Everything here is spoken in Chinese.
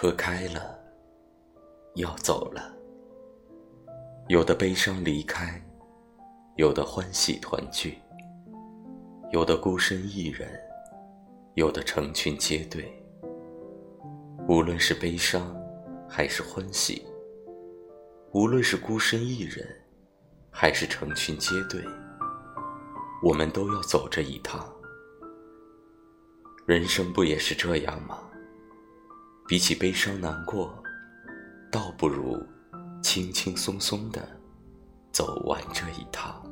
车开了，要走了。有的悲伤离开，有的欢喜团聚，有的孤身一人，有的成群结队。无论是悲伤，还是欢喜；无论是孤身一人，还是成群结队，我们都要走这一趟。人生不也是这样吗？比起悲伤难过，倒不如轻轻松松的走完这一趟。